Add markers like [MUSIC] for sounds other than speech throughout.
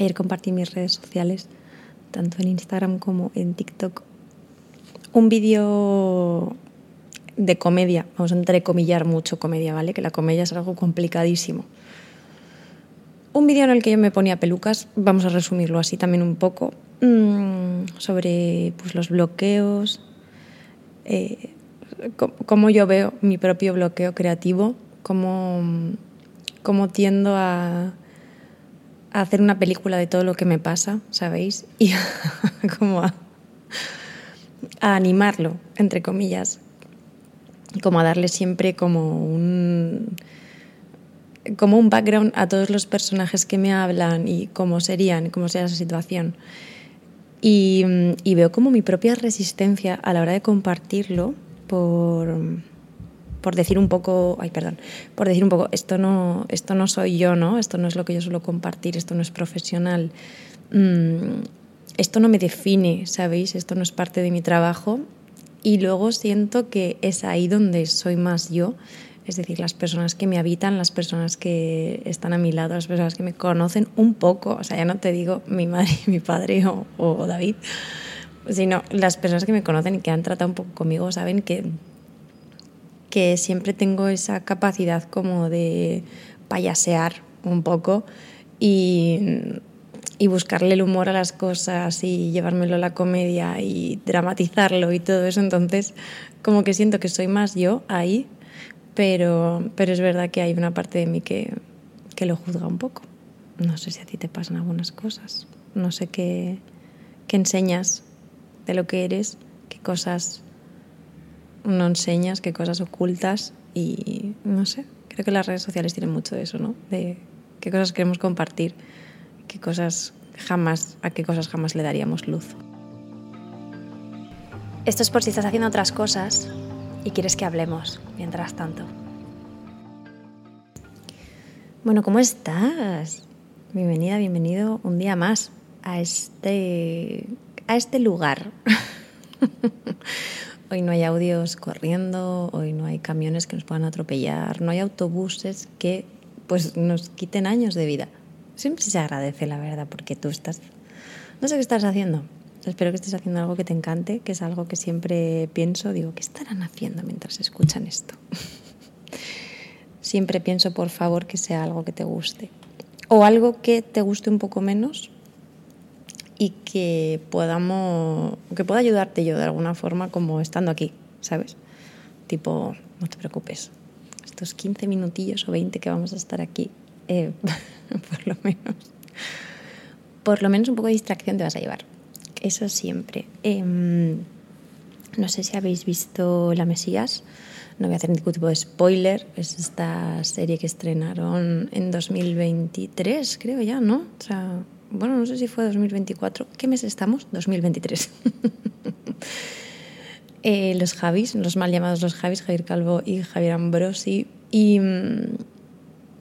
Ayer compartí mis redes sociales, tanto en Instagram como en TikTok, un vídeo de comedia, vamos a entrecomillar mucho comedia, ¿vale? Que la comedia es algo complicadísimo. Un vídeo en el que yo me ponía pelucas, vamos a resumirlo así también un poco, mmm, sobre pues, los bloqueos, eh, cómo yo veo mi propio bloqueo creativo, cómo, cómo tiendo a, a, hacer una película de todo lo que me pasa, ¿sabéis? Y [LAUGHS] como a, animarlo, entre comillas, como a darle siempre como un como un background a todos los personajes que me hablan y cómo serían, cómo sería esa situación. Y, y, veo como mi propia resistencia a la hora de compartirlo por, por decir un poco, ay, perdón, por decir un poco, esto no, esto no soy yo, ¿no? Esto no es lo que yo suelo compartir, esto no es profesional. Mm, esto no me define, ¿sabéis? Esto no es parte de mi trabajo. Y luego siento que es ahí donde soy más yo es decir, las personas que me habitan, las personas que están a mi lado, las personas que me conocen un poco, o sea, ya no te digo mi madre [LAUGHS] mi padre o, o David, sino las personas que me conocen y que han tratado un poco conmigo saben que, que siempre tengo esa capacidad como de payasear un poco y, buscarle el humor a las cosas y llevármelo a la comedia y dramatizarlo y todo eso. Entonces, como que siento que soy más yo ahí pero, pero es verdad que hay una parte de mí que, que lo juzga un poco. No sé si a ti te pasan algunas cosas, no sé qué, qué enseñas de lo que eres, qué cosas no enseñas, qué cosas ocultas y no sé, creo que las redes sociales tienen mucho de eso, ¿no? De qué cosas queremos compartir, qué cosas jamás, a qué cosas jamás le daríamos luz. Esto es por si estás haciendo otras cosas y quieres que hablemos mientras tanto. Bueno, ¿cómo estás? Bienvenida, bienvenido un día más a este, a este lugar. [LAUGHS] hoy no hay audios corriendo, hoy no hay camiones que nos puedan atropellar, no hay autobuses que pues nos quiten años de vida. Siempre se agradece, la verdad, porque tú estás... No sé qué estás haciendo, Espero que estés haciendo algo que te encante, que es algo que siempre pienso, digo, ¿qué estarán haciendo mientras escuchan esto? [LAUGHS] siempre pienso, por favor, que sea algo que te guste. O algo que te guste un poco menos y que podamos, que pueda ayudarte yo de alguna forma como estando aquí, ¿sabes? Tipo, no te preocupes, estos 15 minutillos o 20 que vamos a estar aquí, eh, [LAUGHS] por lo menos, por lo menos un poco de distracción te vas a llevar eso siempre. Em, no sé si habéis visto La Mesías, no voy a hacer ningún tipo de spoiler, es esta serie que estrenaron en 2023, creo ya, ¿no? O sea, bueno, no sé si fue 2024. ¿Qué mes estamos? 2023. [LAUGHS] eh, los Javis, los mal llamados los Javis, Javier Calvo y Javier Ambrosi. Y mm,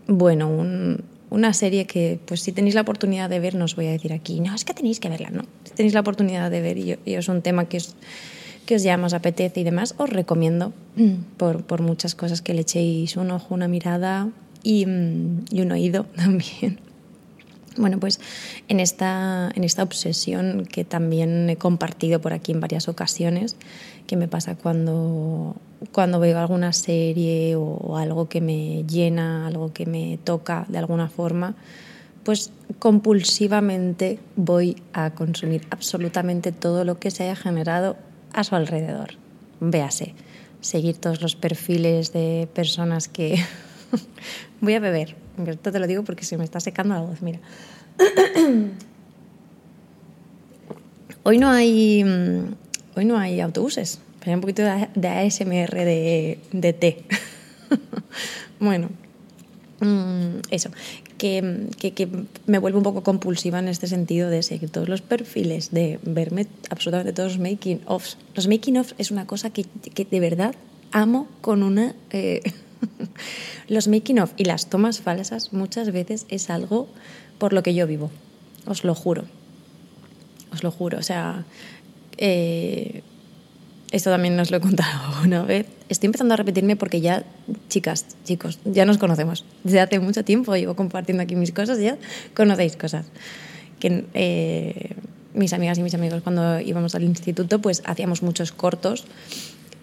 bueno, un, una serie que, pues si tenéis la oportunidad de ver, no os voy a decir aquí, no, es que tenéis que verla, no. Si tenéis la oportunidad de ver y, es un tema que os, que os llama, apetece y demás, os recomiendo por, por muchas cosas que le echéis un ojo, una mirada y, mm, y un oído [LAUGHS] también. Bueno, pues en esta, en esta obsesión que también he compartido por aquí en varias ocasiones, que me pasa cuando, cuando veo alguna serie o algo que me llena, algo que me toca de alguna forma, pues compulsivamente voy a consumir absolutamente todo lo que se haya generado a su alrededor. Véase, seguir todos los perfiles de personas que... [LAUGHS] voy a beber, esto te lo digo porque se me está secando la voz, mira. [CLEARS THROAT] Hoy no hay, mm, hoy no hay autobuses, hay un poquito de ASMR de, de té. [LAUGHS] bueno, mm, eso, que, que, que, me vuelve un poco compulsiva en este sentido de seguir todos los perfiles, de verme absolutamente todos los making offs. Los making offs es una cosa que, que de verdad amo con una... Eh, [LAUGHS] los making of y las tomas falsas muchas veces es algo por lo que yo vivo, os lo juro, os lo juro. O sea, eh, esto también os lo he contado [LAUGHS] una vez. Estoy empezando a repetirme porque ya, chicas, chicos, ya nos conocemos. Desde hace mucho tiempo llevo compartiendo aquí mis cosas ya conocéis cosas. que eh, mis amigas y mis amigos cuando íbamos al instituto pues hacíamos muchos cortos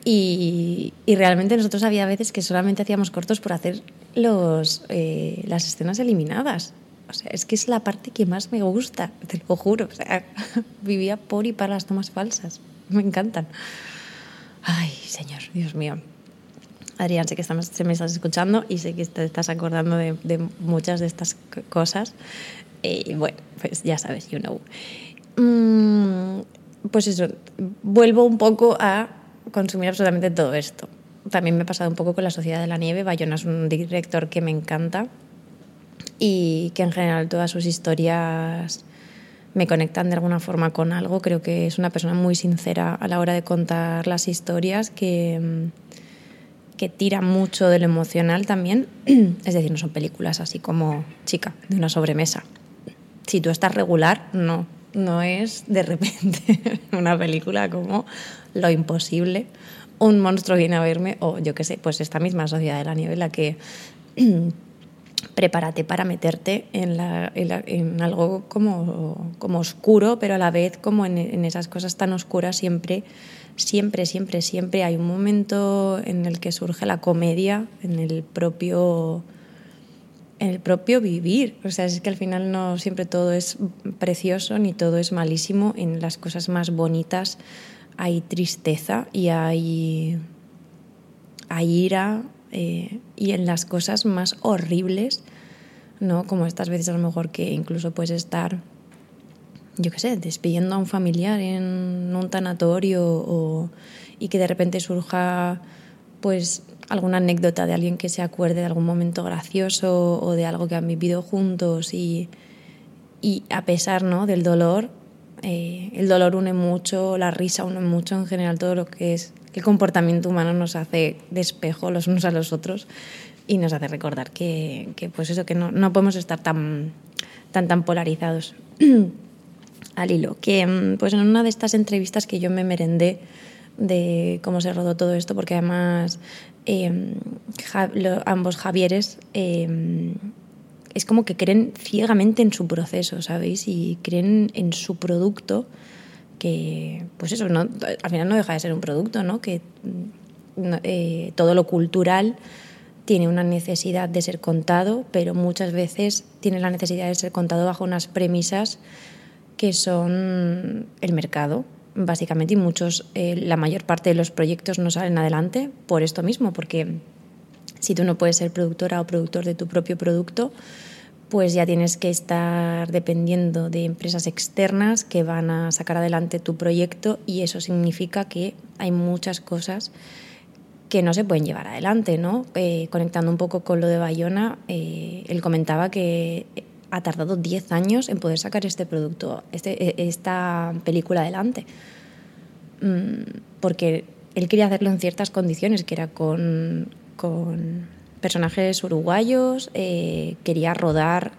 y, y, realmente nosotros había veces que solamente hacíamos cortos por hacer los, eh, las escenas eliminadas. O sea, es que es la parte que más me gusta, te lo juro. O sea, [LAUGHS] vivía por y para las tomas falsas. Me encantan. Ay, señor, Dios mío. Adrián, sé que estamos, se me estás escuchando y sé que te estás acordando de, de muchas de estas cosas. Y bueno, pues ya sabes, you know. Mm, pues eso, vuelvo un poco a consumir absolutamente todo esto. También me ha pasado un poco con La Sociedad de la Nieve. Bayona es un director que me encanta y que en general todas sus historias me conectan de alguna forma con algo. Creo que es una persona muy sincera a la hora de contar las historias, que, que tira mucho de lo emocional también. [CLEARS THROAT] Es decir, no son películas así como chica, de una sobremesa. Si tú estás regular, no, no es de repente [LAUGHS] una película como Lo Imposible, un monstruo viene a verme, o yo qué sé, pues esta misma Sociedad de la Nieve, la que [CLEARS THROAT] prepárate para meterte en, en, algo como, como, oscuro, pero a la vez como en, en, esas cosas tan oscuras siempre, siempre, siempre, siempre hay un momento en el que surge la comedia, en el propio el propio vivir. O sea, es que al final no siempre todo es precioso ni todo es malísimo. En las cosas más bonitas hay tristeza y hay, hay ira. Eh, y en las cosas más horribles, ¿no? Como estas veces a lo mejor que incluso puedes estar, yo qué sé, despidiendo a un familiar en un tanatorio o, y que de repente surja pues alguna anécdota de alguien que se acuerde de algún momento gracioso o de algo que han vivido juntos y, y a pesar ¿no? del dolor, eh, el dolor une mucho, la risa une mucho en general, todo lo que es el comportamiento humano nos hace despejo los unos a los otros y nos hace recordar que, que pues eso, que no, no, podemos estar tan, tan, tan polarizados. [CLEARS THROAT] Al hilo, que mm, pues en una de estas entrevistas que yo me merendé de cómo se rodó todo esto, porque además eh, ambos Javieres eh, es como que creen ciegamente en su proceso, ¿sabéis? Y creen en su producto, que, pues eso, no, al final no deja de ser un producto, ¿no? Que eh, todo lo cultural tiene una necesidad de ser contado, pero muchas veces tiene la necesidad de ser contado bajo unas premisas que son el mercado, básicamente, y muchos, eh, la mayor parte de los proyectos no salen adelante por esto mismo, porque si tú no puedes ser productora o productor de tu propio producto, pues ya tienes que estar dependiendo de empresas externas que van a sacar adelante tu proyecto y eso significa que hay muchas cosas que no se pueden llevar adelante, ¿no? Eh, conectando un poco con lo de Bayona, eh, él comentaba que ha tardado 10 años en poder sacar este producto, este, e, esta película adelante. Mm, porque él quería hacerlo en ciertas condiciones, que era con, con personajes uruguayos, eh, quería rodar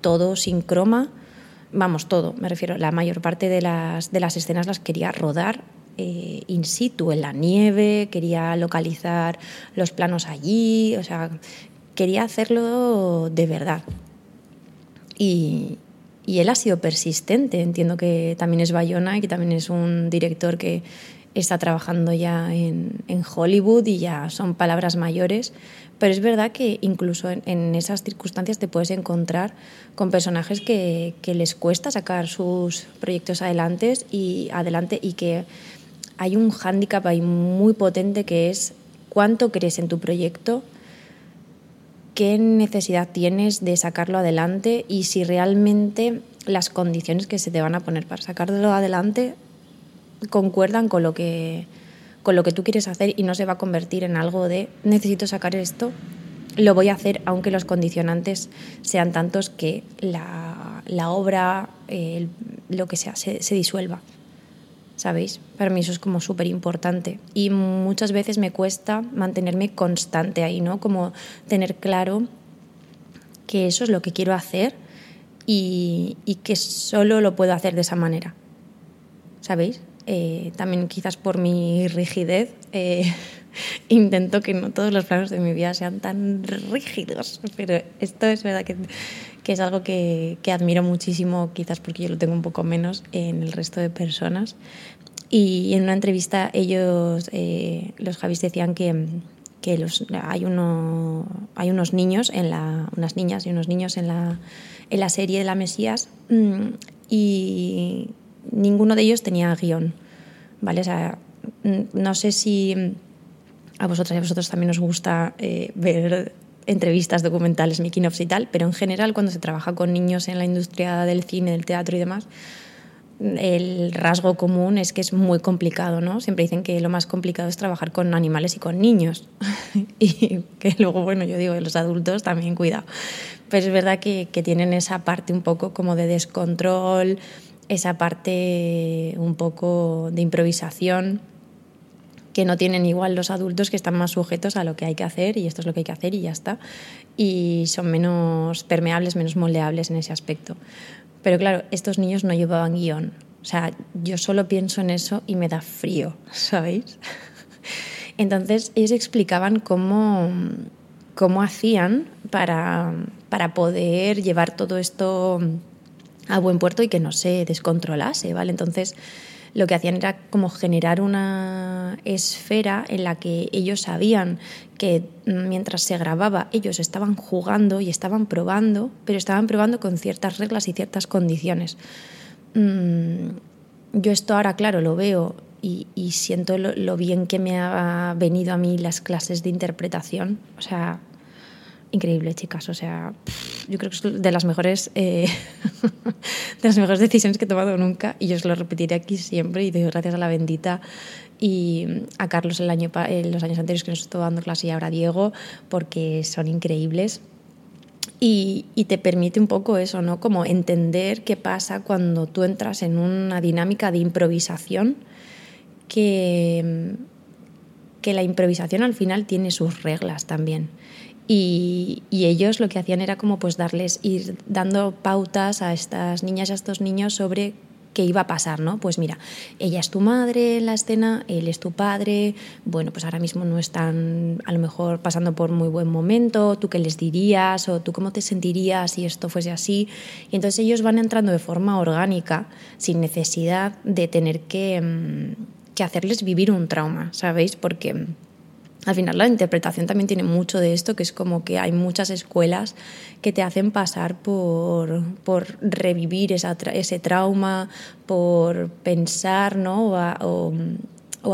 todo sin croma, vamos, todo, me refiero, la mayor parte de las, de las escenas las quería rodar eh, in situ, en la nieve, quería localizar los planos allí, o sea, quería hacerlo de verdad. Y, él ha sido persistente. Entiendo que también es Bayona y que también es un director que está trabajando ya en, Hollywood y ya son palabras mayores. Pero es verdad que incluso en, esas circunstancias te puedes encontrar con personajes que, les cuesta sacar sus proyectos adelante y, adelante y que hay un hándicap ahí muy potente que es cuánto crees en tu proyecto qué necesidad tienes de sacarlo adelante y si realmente las condiciones que se te van a poner para sacarlo adelante concuerdan con lo que con lo que tú quieres hacer y no se va a convertir en algo de necesito sacar esto, lo voy a hacer aunque los condicionantes sean tantos que la, la obra, lo que sea, se, se disuelva. ¿Sabéis? Para mí eso es como súper importante y muchas veces me cuesta mantenerme constante ahí, ¿no? Como tener claro que eso es lo que quiero hacer y, que solo lo puedo hacer de esa manera, ¿sabéis? Eh, también quizás por mi rigidez eh, [LAUGHS] intento que no todos los planos de mi vida sean tan rígidos, pero esto es verdad que, que es algo que, que, admiro muchísimo, quizás porque yo lo tengo un poco menos en el resto de personas. Y en una entrevista ellos, eh, los Javis decían que, que los, hay, uno, hay unos niños, en la, unas niñas y unos niños en la, en la serie de la Mesías mm, y ninguno de ellos tenía guion. ¿vale? O sea, mm, no sé si a vosotras y a vosotros también os gusta eh, ver entrevistas, documentales, making ofs y tal, pero en general cuando se trabaja con niños en la industria del cine, del teatro y demás, el rasgo común es que es muy complicado, ¿no? Siempre dicen que lo más complicado es trabajar con animales y con niños. [LAUGHS] y que luego, bueno, yo digo, los adultos también cuidado. Pero es verdad que tienen esa parte un poco como de descontrol, esa parte un poco de improvisación que no tienen igual los adultos que están más sujetos a lo que hay que hacer y esto es lo que hay que hacer y ya está. Y son menos permeables, menos moldeables en ese aspecto. Pero claro, estos niños no llevaban guion. O sea, yo solo pienso en eso y me da frío, [LAUGHS] ¿sabéis? Entonces ellos explicaban cómo, cómo hacían para, para poder llevar todo esto a buen puerto y que no se descontrolase, ¿vale? Entonces lo que hacían era como generar una esfera en la que ellos sabían que mientras se grababa ellos estaban jugando y estaban probando, pero estaban probando con ciertas reglas y ciertas condiciones. Mm, yo esto ahora, claro, lo veo y, siento lo, lo, bien que me ha venido a mí las clases de interpretación. O sea, increíble, chicas. O sea, yo creo que es de las mejores, eh, [LAUGHS] de las mejores decisiones que he tomado nunca y yo os lo repetiré aquí siempre y doy gracias a la bendita y a Carlos el año, en los años anteriores que nos estuvo dando clase y ahora a Diego porque son increíbles. Y, y, te permite un poco eso, ¿no? Como entender qué pasa cuando tú entras en una dinámica de improvisación que, que la improvisación al final tiene sus reglas también. Y, ellos lo que hacían era como pues darles, ir dando pautas a estas niñas y a estos niños sobre qué iba a pasar, ¿no? Pues mira, ella es tu madre en la escena, él es tu padre, bueno, pues ahora mismo no están a lo mejor pasando por muy buen momento, tú qué les dirías o tú cómo te sentirías si esto fuese así. Y entonces ellos van entrando de forma orgánica, sin necesidad de tener que, mm, que hacerles vivir un trauma, ¿sabéis? Porque al final la interpretación también tiene mucho de esto, que es como que hay muchas escuelas que te hacen pasar por, por revivir esa, ese trauma, por pensar ¿no? o,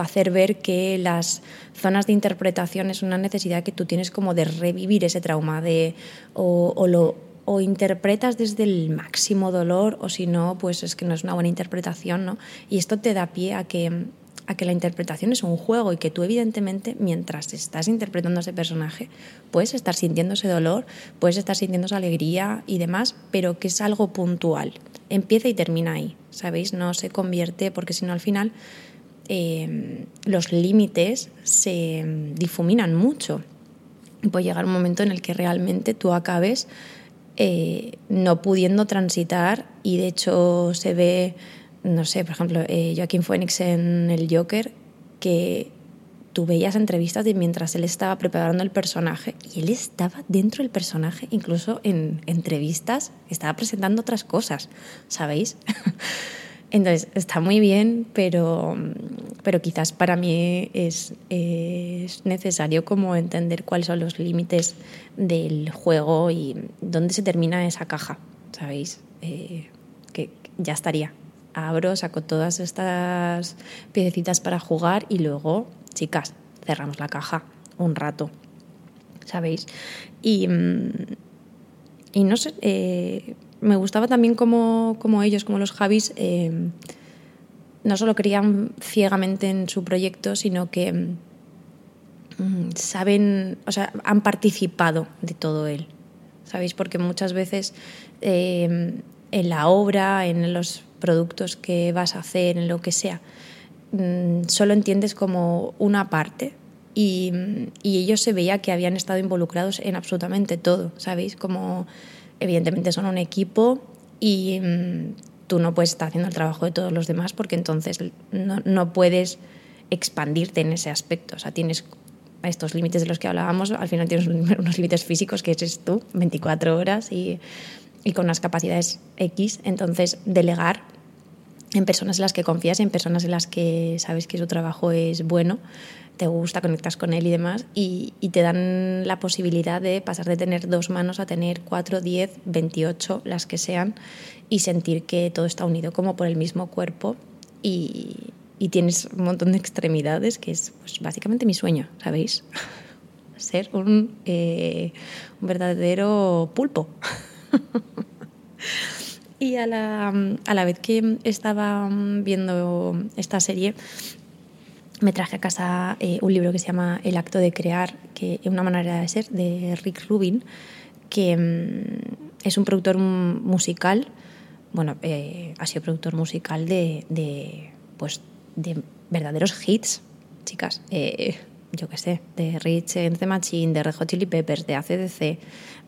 hacer ver que las zonas de interpretación es una necesidad que tú tienes como de revivir ese trauma, de, o, o lo, o interpretas desde el máximo dolor o si no, pues es que no es una buena interpretación, ¿no? Y esto te da pie a que a que la interpretación es un juego y que tú evidentemente mientras estás interpretando a ese personaje puedes estar sintiendo ese dolor, puedes estar sintiendo esa alegría y demás, pero que es algo puntual. Empieza y termina ahí, ¿sabéis? No se convierte porque si no al final eh, los límites se difuminan mucho. Puede llegar un momento en el que realmente tú acabes eh, no pudiendo transitar y de hecho se ve no sé, por ejemplo, eh, Joaquín Phoenix en El Joker, que tú veías entrevistas de mientras él estaba preparando el personaje y él estaba dentro del personaje, incluso en entrevistas, estaba presentando otras cosas, ¿sabéis? [LAUGHS] Entonces, está muy bien, pero, pero quizás para mí es, es, necesario como entender cuáles son los límites del juego y dónde se termina esa caja, ¿sabéis? Eh, que ya estaría abro, saco todas estas piececitas para jugar y luego, chicas, cerramos la caja un rato, ¿sabéis? Y, mm, y no sé, eh, me gustaba también como, ellos, como los Javis, eh, no solo creían ciegamente en su proyecto, sino que mm, saben, o sea, han participado de todo él, ¿sabéis? Porque muchas veces eh, en la obra, en los productos que vas a hacer, en lo que sea, mm, solo entiendes como una parte. Y, y, ellos se veía que habían estado involucrados en absolutamente todo, ¿sabéis? Como evidentemente son un equipo y mm, tú no puedes estar haciendo el trabajo de todos los demás porque entonces no, no puedes expandirte en ese aspecto. O sea, tienes estos límites de los que hablábamos, al final tienes [LAUGHS] unos límites físicos que eres tú, 24 horas y y con unas capacidades X, entonces delegar en personas en las que confías, en personas en las que sabes que su trabajo es bueno, te gusta, conectas con él y demás, y, te dan la posibilidad de pasar de tener dos manos a tener cuatro, diez, veintiocho, las que sean, y sentir que todo está unido como por el mismo cuerpo y, tienes un montón de extremidades, que es pues, básicamente mi sueño, ¿sabéis? [LAUGHS] Ser un, eh, un verdadero pulpo. [LAUGHS] [LAUGHS] Y a la, a la vez que estaba viendo esta serie, me traje a casa eh, un libro que se llama El acto de crear, que es una manera de ser, de Rick Rubin, que mm, es un productor musical, bueno, eh, ha sido productor musical de, de, pues, de verdaderos hits, chicas. Eh, yo qué sé, de Rich and the Machine, de Red Hot Chili Peppers, de ACDC,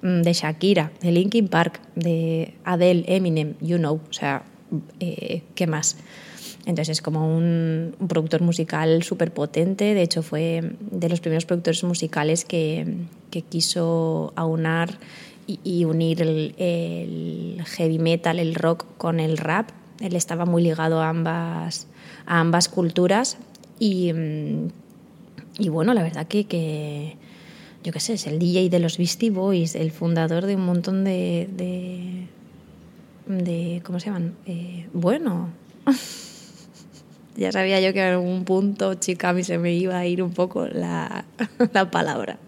de Shakira, de Linkin Park, de Adele, Eminem, you know, o sea, eh, ¿qué más? Entonces es como un, productor musical súper potente, de hecho fue de los primeros productores musicales que, que quiso aunar y, unir el, el, heavy metal, el rock con el rap. Él estaba muy ligado a ambas, a ambas culturas y mm, y bueno, la verdad que, que yo qué sé, es el DJ de los Beastie Boys, el fundador de un montón de... de, ¿Cómo se llaman? Eh, bueno, [LAUGHS] ya sabía yo que en algún punto, chica, a mí se me iba a ir un poco la, [LAUGHS] la palabra.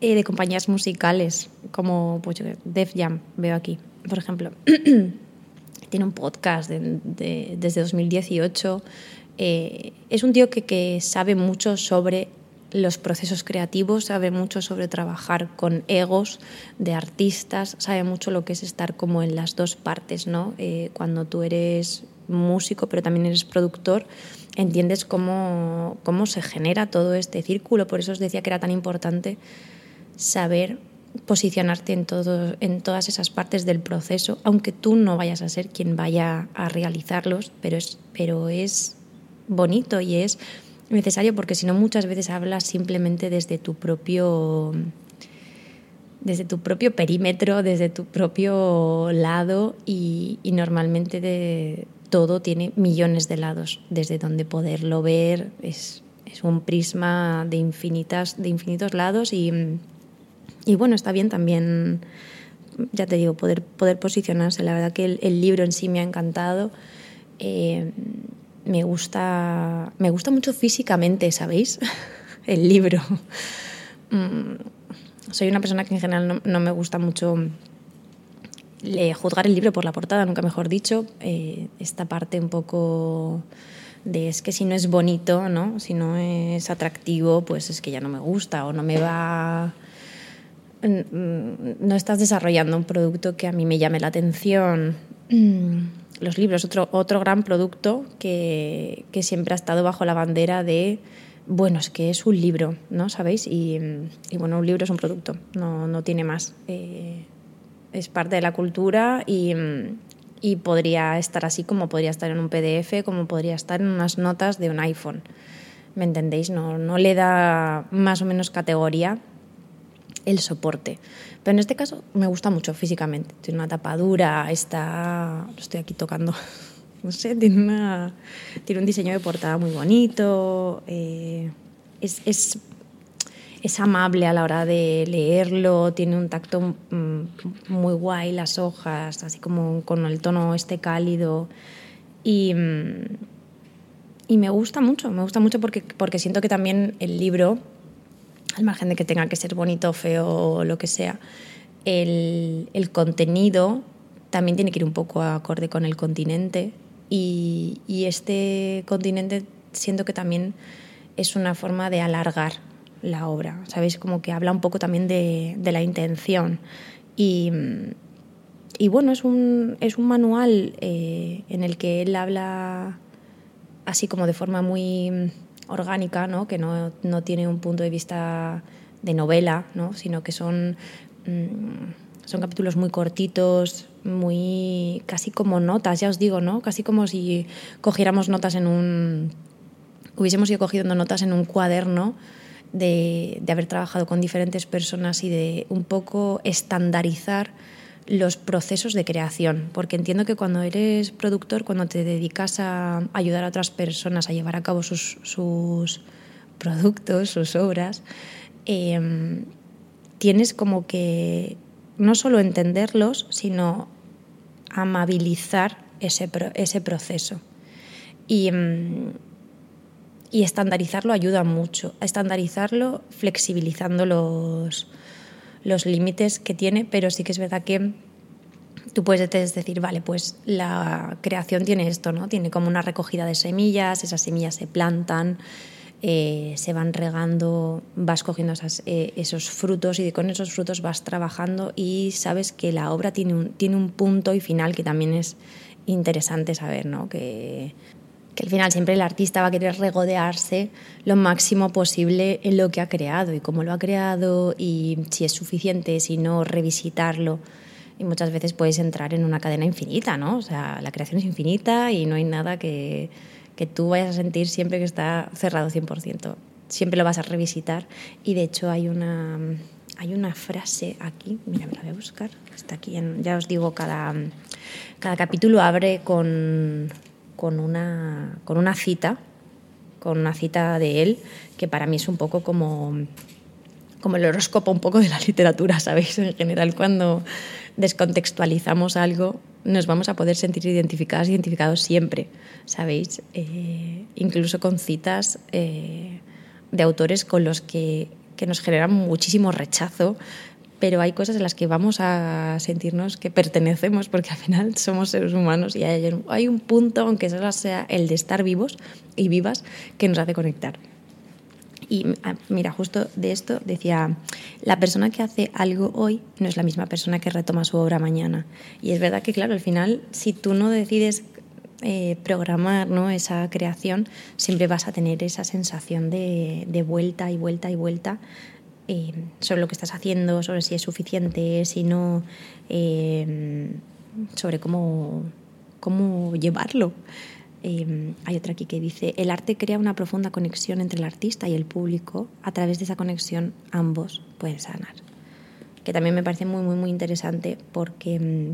Eh, de compañías musicales, como pues, Def Jam, veo aquí, por ejemplo. [CLEARS THROAT] Tiene un podcast de, desde 2018 eh, es un tío que, sabe mucho sobre los procesos creativos, sabe mucho sobre trabajar con egos de artistas, sabe mucho lo que es estar como en las dos partes, ¿no? Eh, cuando tú eres músico, pero también eres productor, entiendes cómo, cómo se genera todo este círculo. Por eso os decía que era tan importante saber posicionarte en, en todas esas partes del proceso, aunque tú no vayas a ser quien vaya a realizarlos, pero es, pero es bonito y es necesario porque si no muchas veces hablas simplemente desde tu propio desde tu propio perímetro, desde tu propio lado y, normalmente de, todo tiene millones de lados. Desde donde poderlo ver es, es un prisma de infinitas de infinitos lados y, y, bueno está bien también ya te digo poder poder posicionarse. La verdad que el, libro en sí me ha encantado. Eh, me gusta, me gusta mucho físicamente, ¿sabéis? [LAUGHS] el libro. Mm, soy una persona que en general no, me gusta mucho juzgar el libro por la portada, nunca mejor dicho. Eh, esta parte un poco de es que si no es bonito, ¿no? si no es atractivo, pues es que ya no me gusta o no me va... No estás desarrollando un producto que a mí me llame la atención. [CLEARS THROAT] los libros, otro, otro gran producto que, que, siempre ha estado bajo la bandera de, bueno, es que es un libro, ¿no? ¿Sabéis? Y, y bueno, un libro es un producto, no, no tiene más. Eh, es parte de la cultura y, y, podría estar así como podría estar en un PDF, como podría estar en unas notas de un iPhone. ¿Me entendéis? No, no le da más o menos categoría el soporte. Pero en este caso me gusta mucho físicamente. Tiene una tapadura, está. Lo estoy aquí tocando. [LAUGHS] No sé, tiene, una, tiene un diseño de portada muy bonito. Eh, es, es, es, amable a la hora de leerlo, tiene un tacto mm, muy guay, las hojas, así como con el tono este cálido. Y, mm, y me gusta mucho, me gusta mucho porque, porque siento que también el libro al margen de que tenga que ser bonito, feo o lo que sea, el, el contenido también tiene que ir un poco acorde con el continente y, y, este continente siento que también es una forma de alargar la obra, ¿sabéis? Como que habla un poco también de, de la intención y, y, bueno, es un, es un manual eh, en el que él habla así como de forma muy orgánica, ¿no? que no, no, tiene un punto de vista de novela, ¿no? sino que son, mm, son capítulos muy cortitos, muy casi como notas, ya os digo, ¿no? casi como si cogiéramos notas en un... hubiésemos ido cogiendo notas en un cuaderno de, de haber trabajado con diferentes personas y de un poco estandarizar los procesos de creación, porque entiendo que cuando eres productor, cuando te dedicas a ayudar a otras personas a llevar a cabo sus, sus productos, sus obras, em, tienes como que no solo entenderlos, sino amabilizar ese, ese proceso. Y, em, y estandarizarlo ayuda mucho. A estandarizarlo flexibilizando los, los límites que tiene, pero sí que es verdad que tú puedes decir, vale, pues la creación tiene esto, ¿no? Tiene como una recogida de semillas, esas semillas se plantan, eh, se van regando, vas cogiendo eh, esos frutos y con esos frutos vas trabajando y sabes que la obra tiene un, tiene un punto y final que también es interesante saber, ¿no? Que que al final siempre el artista va a querer regodearse lo máximo posible en lo que ha creado y cómo lo ha creado y si es suficiente, si no, revisitarlo. Y muchas veces puedes entrar en una cadena infinita, ¿no? O sea, la creación es infinita y no hay nada que, que tú vayas a sentir siempre que está cerrado 100%. Siempre lo vas a revisitar y de hecho hay una, hay una frase aquí, mira, me la voy a buscar, está aquí, ya os digo, cada, cada capítulo abre con con una, con una cita, con una cita de él, que para mí es un poco como, como el horóscopo un poco de la literatura, ¿sabéis? En general, cuando descontextualizamos algo, nos vamos a poder sentir identificadas, identificados siempre, ¿sabéis? Eh, incluso con citas eh, de autores con los que, que nos generan muchísimo rechazo, pero hay cosas en las que vamos a sentirnos que pertenecemos porque al final somos seres humanos y hay, un punto, aunque solo sea el de estar vivos y vivas, que nos hace conectar. Y ah, mira, justo de esto decía, la persona que hace algo hoy no es la misma persona que retoma su obra mañana. Y es verdad que, claro, al final, si tú no decides eh, programar ¿no? esa creación, siempre vas a tener esa sensación de, de vuelta y vuelta y vuelta eh, sobre lo que estás haciendo, sobre si es suficiente, si no, eh, sobre cómo, cómo llevarlo. Eh, hay otra aquí que dice, el arte crea una profunda conexión entre el artista y el público. A través de esa conexión ambos pueden sanar. Que también me parece muy, muy, muy interesante porque,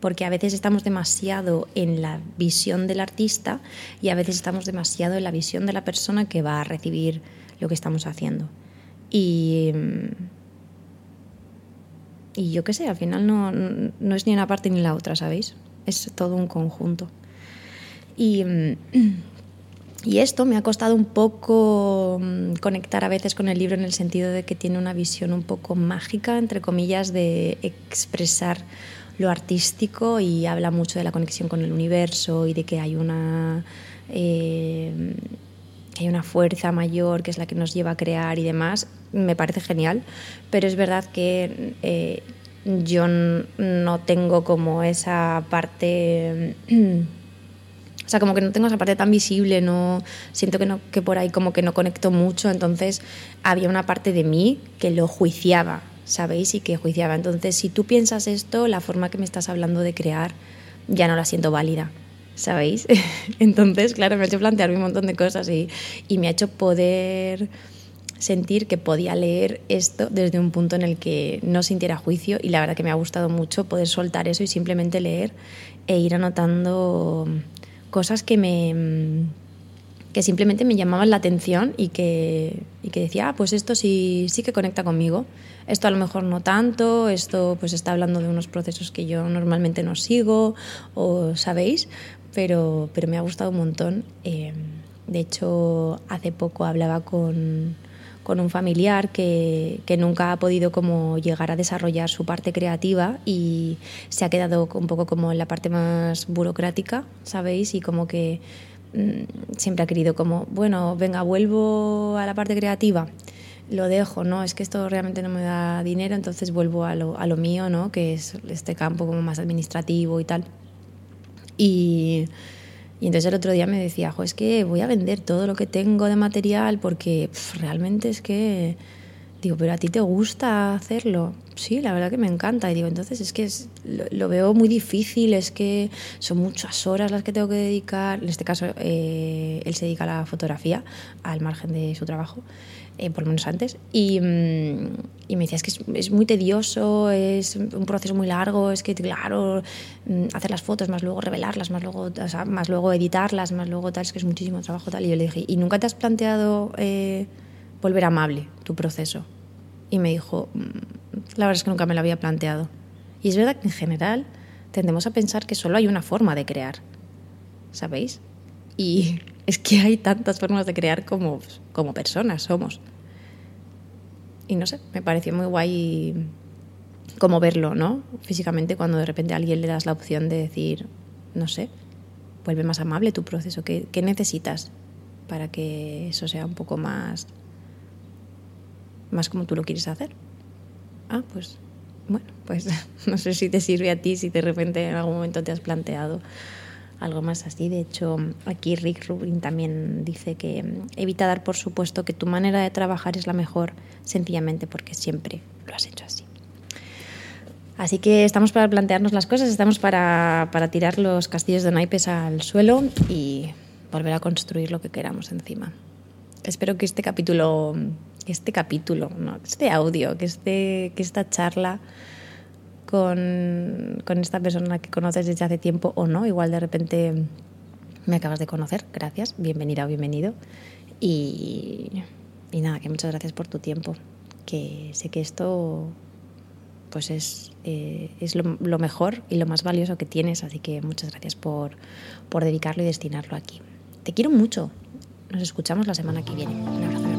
porque a veces estamos demasiado en la visión del artista y a veces estamos demasiado en la visión de la persona que va a recibir lo que estamos haciendo. Y, y yo qué sé, al final no, no, es ni una parte ni la otra, ¿sabéis? Es todo un conjunto. Y, y esto me ha costado un poco mm, conectar a veces con el libro en el sentido de que tiene una visión un poco mágica, entre comillas, de expresar lo artístico y habla mucho de la conexión con el universo y de que hay una... Eh, que hay una fuerza mayor que es la que nos lleva a crear y demás, me parece genial, pero es verdad que eh, yo no tengo como esa parte... O sea, como que no tengo esa parte tan visible, no siento que, no, que por ahí como que no conecto mucho, entonces había una parte de mí que lo juiciaba, ¿sabéis? Y que juiciaba. Entonces, si tú piensas esto, la forma que me estás hablando de crear ya no la siento válida. ¿Sabéis? [LAUGHS] Entonces, claro, me ha hecho plantearme un montón de cosas y, y, me ha hecho poder sentir que podía leer esto desde un punto en el que no sintiera juicio y la verdad que me ha gustado mucho poder soltar eso y simplemente leer e ir anotando cosas que me que simplemente me llamaban la atención y que, y que decía, ah, pues esto sí, sí que conecta conmigo. Esto a lo mejor no tanto, esto pues está hablando de unos procesos que yo normalmente no sigo, o sabéis, pero, pero me ha gustado un montón. Eh, de hecho, hace poco hablaba con, con un familiar que, que, nunca ha podido como llegar a desarrollar su parte creativa y se ha quedado un poco como en la parte más burocrática, ¿sabéis? Y como que mm, siempre ha querido como, bueno, venga, vuelvo a la parte creativa, lo dejo, ¿no? Es que esto realmente no me da dinero, entonces vuelvo a lo, a lo mío, ¿no? Que es este campo como más administrativo y tal. Y, entonces el otro día me decía, es que voy a vender todo lo que tengo de material porque realmente es que... Digo, pero a ti te gusta hacerlo. Sí, la verdad que me encanta. Y digo, entonces es que lo, veo muy difícil, es que son muchas horas las que tengo que dedicar. En este caso, eh, él se dedica a la fotografía, al margen de su trabajo. Eh, por lo menos antes, y, mm, y me decía, es que es, es, muy tedioso, es un proceso muy largo, es que, claro, mm, hacer las fotos, más luego revelarlas, más luego, o sea, más luego editarlas, más luego tal, es que es muchísimo trabajo tal. Y yo le dije, ¿y nunca te has planteado eh, volver amable tu proceso? Y me dijo, mm, la verdad es que nunca me lo había planteado. Y es verdad que en general tendemos a pensar que solo hay una forma de crear, ¿sabéis? Y es que hay tantas formas de crear como, como personas somos. Y no sé, me pareció muy guay como verlo, ¿no? Físicamente cuando de repente a alguien le das la opción de decir, no sé, vuelve más amable tu proceso. ¿Qué, qué necesitas para que eso sea un poco más, más como tú lo quieres hacer? Ah, pues bueno, pues [LAUGHS] no sé si te sirve a ti, si de repente en algún momento te has planteado algo más así. De hecho, aquí Rick Rubin también dice que mm, evita dar por supuesto que tu manera de trabajar es la mejor, sencillamente porque siempre lo has hecho así. Así que estamos para plantearnos las cosas, estamos para, para tirar los castillos de naipes al suelo y volver a construir lo que queramos encima. Espero que este capítulo, este capítulo, no, este audio, que, este, que esta charla con, con esta persona que conoces desde hace tiempo o no. Igual de repente me acabas de conocer. Gracias, bienvenida o bienvenido. Y, y nada, que muchas gracias por tu tiempo. Que sé que esto pues es, eh, es lo, mejor y lo más valioso que tienes, así que muchas gracias por, por dedicarlo y destinarlo aquí. Te quiero mucho. Nos escuchamos la semana que viene. Un abrazo.